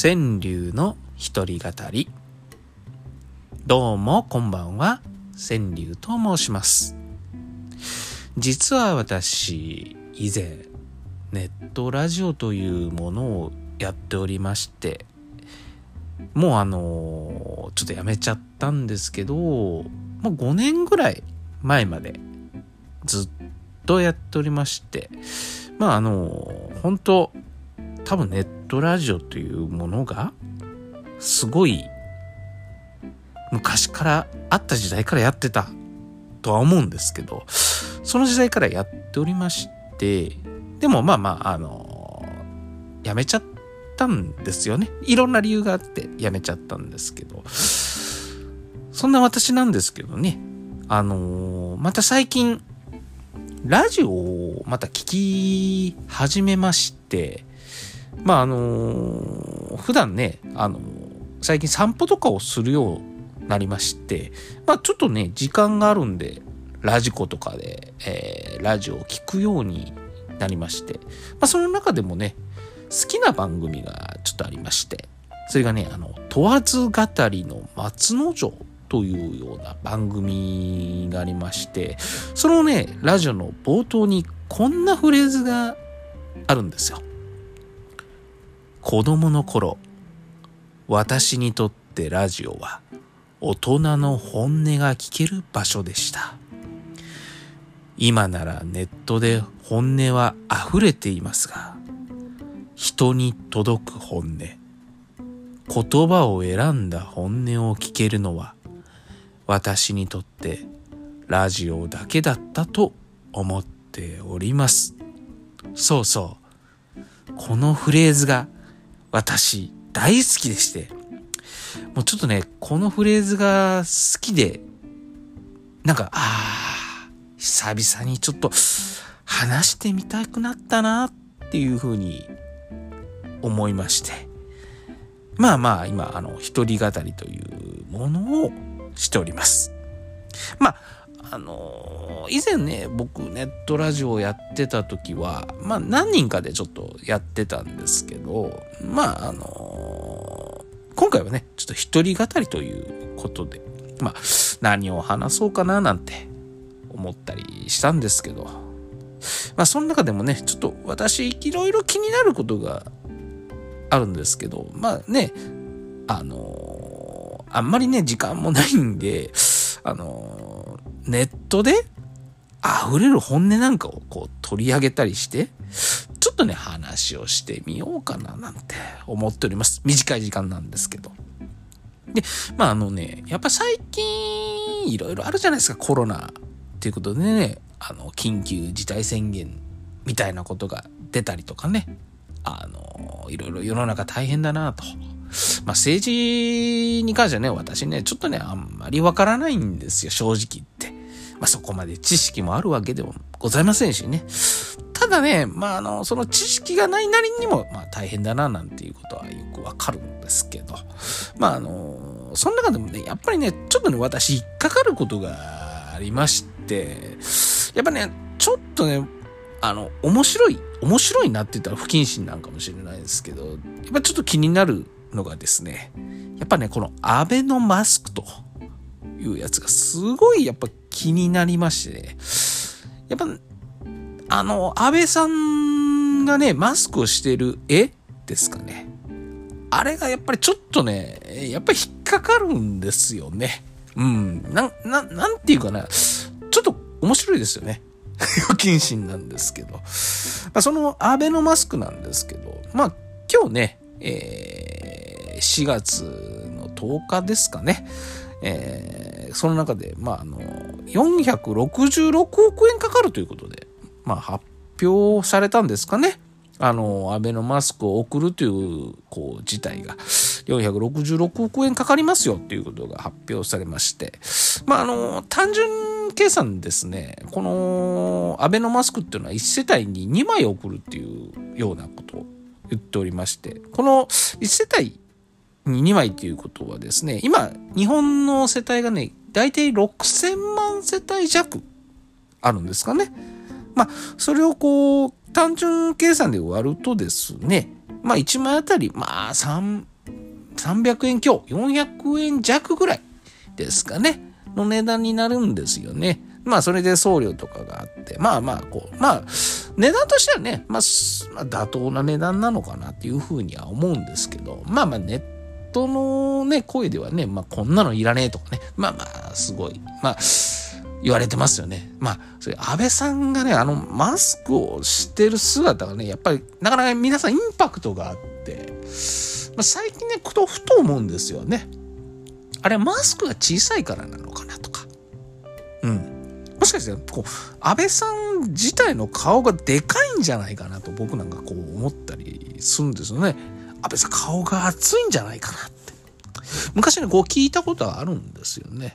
川柳の一人語り。どうもこんばんは。川柳と申します。実は私以前ネットラジオというものをやっておりましてもうあのちょっとやめちゃったんですけどもう5年ぐらい前までずっとやっておりましてまああの本当多分ネットラジオというものがすごい昔からあった時代からやってたとは思うんですけどその時代からやっておりましてでもまあまああのやめちゃったんですよね。いろんな理由があってやめちゃったんですけど。そんな私なんですけどね。あのまた最近ラジオをまた聞き始めましてまああの普段ねあの最近散歩とかをするようになりましてまあちょっとね時間があるんでラジコとかで、えー、ラジオを聞くようになりまして、まあ、その中でもね好きな番組がちょっとありましてそれがねあの問わず語りの松之丞というような番組がありましてそのねラジオの冒頭にこんなフレーズがあるんですよ。子供の頃私にとってラジオは大人の本音が聞ける場所でした。今ならネットで本音は溢れていますが人に届く本音言葉を選んだ本音を聞けるのは私にとってラジオだけだったと思っております。そうそう。このフレーズが私大好きでして、もうちょっとね、このフレーズが好きで、なんか、ああ、久々にちょっと話してみたくなったなっていうふうに思いまして。まあまあ今、あの、一人語りというものをしております。まあ、あのー、以前ね、僕ネットラジオをやってた時は、まあ何人かでちょっとやってたんですけど、まああのー、今回はね、ちょっと一人語りということで、まあ何を話そうかななんて思ったりしたんですけど、まあその中でもね、ちょっと私いろいろ気になることがあるんですけど、まあね、あのー、あんまりね、時間もないんで、あのネットで溢れる本音なんかをこう取り上げたりして、ちょっとね、話をしてみようかななんて思っております。短い時間なんですけど。で、まああのね、やっぱ最近いろいろあるじゃないですか、コロナっていうことでね、あの、緊急事態宣言みたいなことが出たりとかね、あの、いろいろ世の中大変だなと。まあ、政治に関してはね、私ね、ちょっとね、あんまりわからないんですよ、正直言って。まあ、そこまで知識もあるわけでもございませんしね。ただね、まあ、あの、その知識がないなりにも、まあ、大変だな、なんていうことはよくわかるんですけど。まあ、あの、その中でもね、やっぱりね、ちょっとね、私、引っかかることがありまして、やっぱね、ちょっとね、あの、面白い、面白いなって言ったら不謹慎なんかもしれないですけど、やっぱちょっと気になるのがですね、やっぱね、このアベノマスクというやつがすごいやっぱ気になりましてね、やっぱ、あの、安倍さんがね、マスクをしてる絵ですかね。あれがやっぱりちょっとね、やっぱり引っかかるんですよね。うん。な、な、なんていうかな。ちょっと面白いですよね。不謹慎なんですけど。まあ、そのアベノマスクなんですけど、まあ今日ね、えー、4月の10日ですかね。えー、その中で、まあ、あの、466億円かかるということで、まあ、発表されたんですかね。あの、アベノマスクを送るという、こう、事態が、466億円かかりますよっていうことが発表されまして、まあ、あの、単純計算ですね、この、アベノマスクっていうのは1世帯に2枚送るっていうようなことを言っておりまして、この1世帯2枚っていうことはですね、今、日本の世帯がね、大体6000万世帯弱あるんですかね。まあ、それをこう、単純計算で割るとですね、まあ1枚あたり、まあ3、300円強、400円弱ぐらいですかね、の値段になるんですよね。まあそれで送料とかがあって、まあまあこう、まあ値段としてはね、まあ、妥当な値段なのかなっていうふうには思うんですけど、まあまあネットのね、声ではね、まあこんなのいらねえとかね、まあまあすごい、まあ言われてますよね。まあ、それ安倍さんがね、あのマスクをしてる姿がね、やっぱりなかなか皆さんインパクトがあって、まあ、最近ね、ふとふと思うんですよね。あれマスクが小さいからなのかなとか。うん。もしかしてこう安倍さん自体の顔がでかいんじゃないかなと僕なんかこう思ったりするんですよね。安倍さん顔が熱いんじゃないかなって。昔ねこう聞いたことはあるんですよね。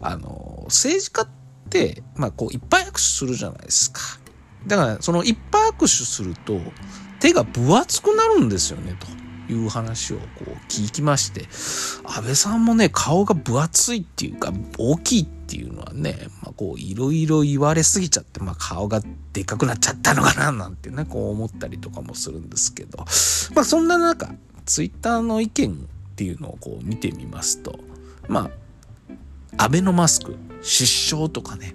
あの政治家ってまあこういっぱい握手するじゃないですか。だからそのいっぱい握手すると手が分厚くなるんですよねと。いう話をこう聞きまして、安倍さんもね、顔が分厚いっていうか、大きいっていうのはね、まあこう、いろいろ言われすぎちゃって、まあ顔がでかくなっちゃったのかな、なんてね、こう思ったりとかもするんですけど、まあそんな中、ツイッターの意見っていうのをこう見てみますと、まあ、アベノマスク、失笑とかね、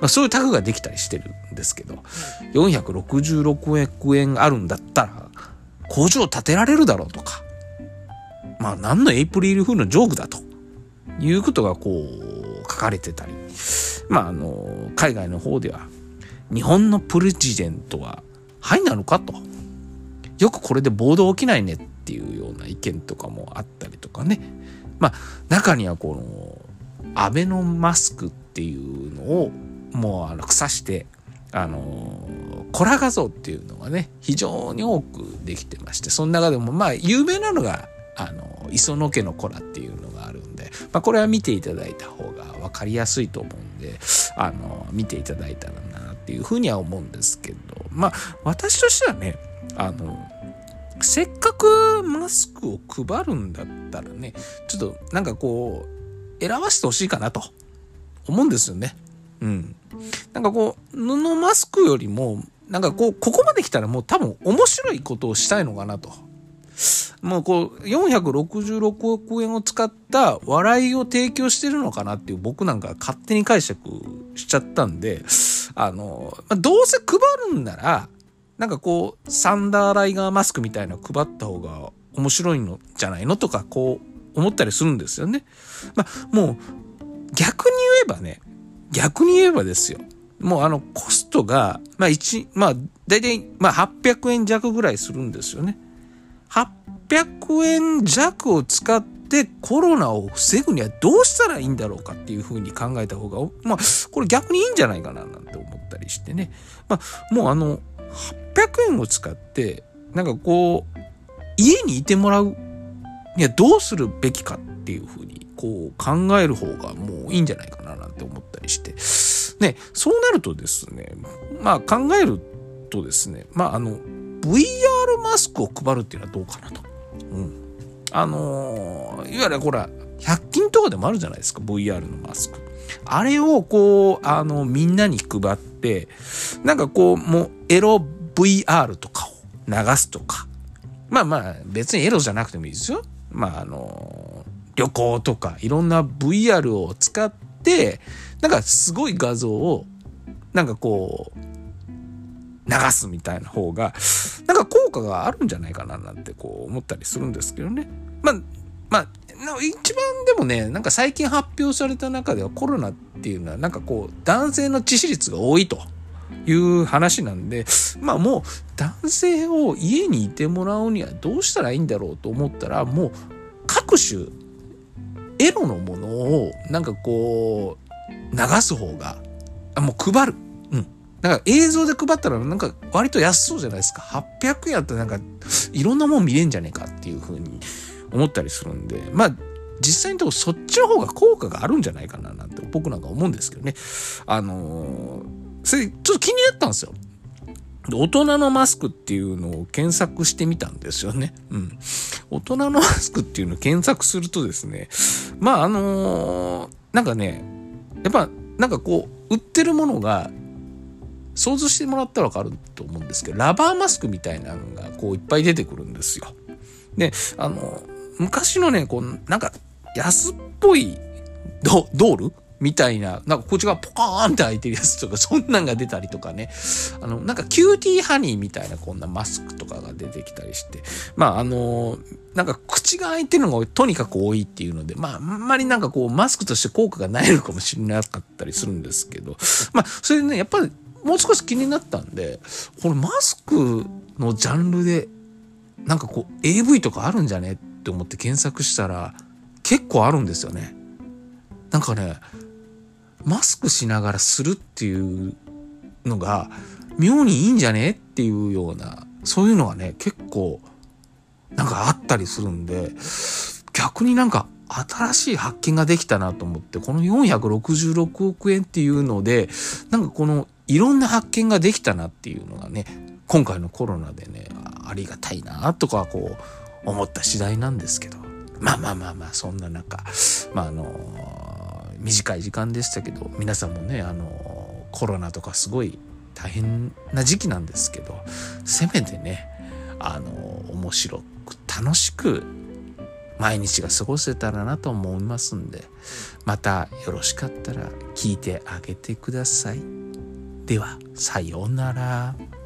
まあ、そういうタグができたりしてるんですけど、466億円あるんだったら、工場を建てられるだろうとか、まあ何のエイプリルフールのジョークだということがこう書かれてたり、まああの、海外の方では、日本のプレジデントは、はいなのかと。よくこれで暴動起きないねっていうような意見とかもあったりとかね。まあ中にはこの、アベノマスクっていうのをもうあの腐してあのコラ画像っていうのがね非常に多くできてましてその中でもまあ有名なのがあの磯野家の子らっていうのがあるんで、まあ、これは見ていただいた方が分かりやすいと思うんであの見ていただいたらなっていうふうには思うんですけどまあ私としてはねあのせっかくマスクを配るんだったらねちょっとなんかこう選ばせてほしいかなと思うんですよね。うん。なんかこう、布マスクよりも、なんかこう、ここまで来たらもう多分面白いことをしたいのかなと。もうこう、466億円を使った笑いを提供してるのかなっていう僕なんか勝手に解釈しちゃったんで、あの、どうせ配るんなら、なんかこう、サンダーライガーマスクみたいな配った方が面白いのじゃないのとか、こう、思ったりするんですよね。まあ、もう、逆に言えばね、逆に言えばですよ。もうあのコストが、まあ一、まあ大体、まあ800円弱ぐらいするんですよね。800円弱を使ってコロナを防ぐにはどうしたらいいんだろうかっていうふうに考えた方が、まあこれ逆にいいんじゃないかななんて思ったりしてね。まあもうあの800円を使って、なんかこう、家にいてもらうにはどうするべきかっていうふうにこう考える方がもういいんじゃないかななんて思ったりして。ね、そうなるとですね、まあ考えるとですね、まああの、VR マスクを配るっていうのはどうかなと。うん。あのー、いわゆるほら、100均とかでもあるじゃないですか、VR のマスク。あれをこう、あの、みんなに配って、なんかこう、もうエロ VR とかを流すとか。まあまあ、別にエロじゃなくてもいいですよ。まああの旅行とかいろんな VR を使って、なんかすごい画像を、なんかこう、流すみたいな方が、なんか効果があるんじゃないかななんてこう思ったりするんですけどね。まあ、まあ、一番でもね、なんか最近発表された中ではコロナっていうのはなんかこう男性の致死率が多いという話なんで、まあもう男性を家にいてもらうにはどうしたらいいんだろうと思ったらもう各種エロのものをなんかこう流す方があもう配る。うん。なんか映像で配ったらなんか割と安そうじゃないですか。800円やったらなんかいろんなもん見れんじゃねえかっていうふうに思ったりするんで、まあ実際のとこそっちの方が効果があるんじゃないかななんて僕なんか思うんですけどね。あのー、それちょっと気になったんですよ。大人のマスクっていうのを検索してみたんですよね。うん。大人のマスクっていうのを検索するとですね、まああのー、なんかね、やっぱなんかこう、売ってるものが、想像してもらったらわかると思うんですけどラバーマスクみたいなのがこういっぱい出てくるんですよ。であの昔のねこうなんか安っぽいドドールみたいな、なんかこっちがポカーンって開いてるやつとか、そんなんが出たりとかね。あの、なんかキューティーハニーみたいなこんなマスクとかが出てきたりして。まああの、なんか口が開いてるのがとにかく多いっていうので、まああんまりなんかこうマスクとして効果がないのかもしれなかったりするんですけど、まあそれでね、やっぱりもう少し気になったんで、このマスクのジャンルで、なんかこう AV とかあるんじゃねって思って検索したら、結構あるんですよね。なんかね、マスクしながらするっていうのが妙にいいんじゃねっていうようなそういうのがね結構なんかあったりするんで逆になんか新しい発見ができたなと思ってこの466億円っていうのでなんかこのいろんな発見ができたなっていうのがね今回のコロナでねありがたいなとかこう思った次第なんですけど。まあまあまあまあそんな中。まああの短い時間でしたけど皆さんもねあのコロナとかすごい大変な時期なんですけどせめてねあの面白く楽しく毎日が過ごせたらなと思いますんでまたよろしかったら聞いてあげてください。ではさようなら。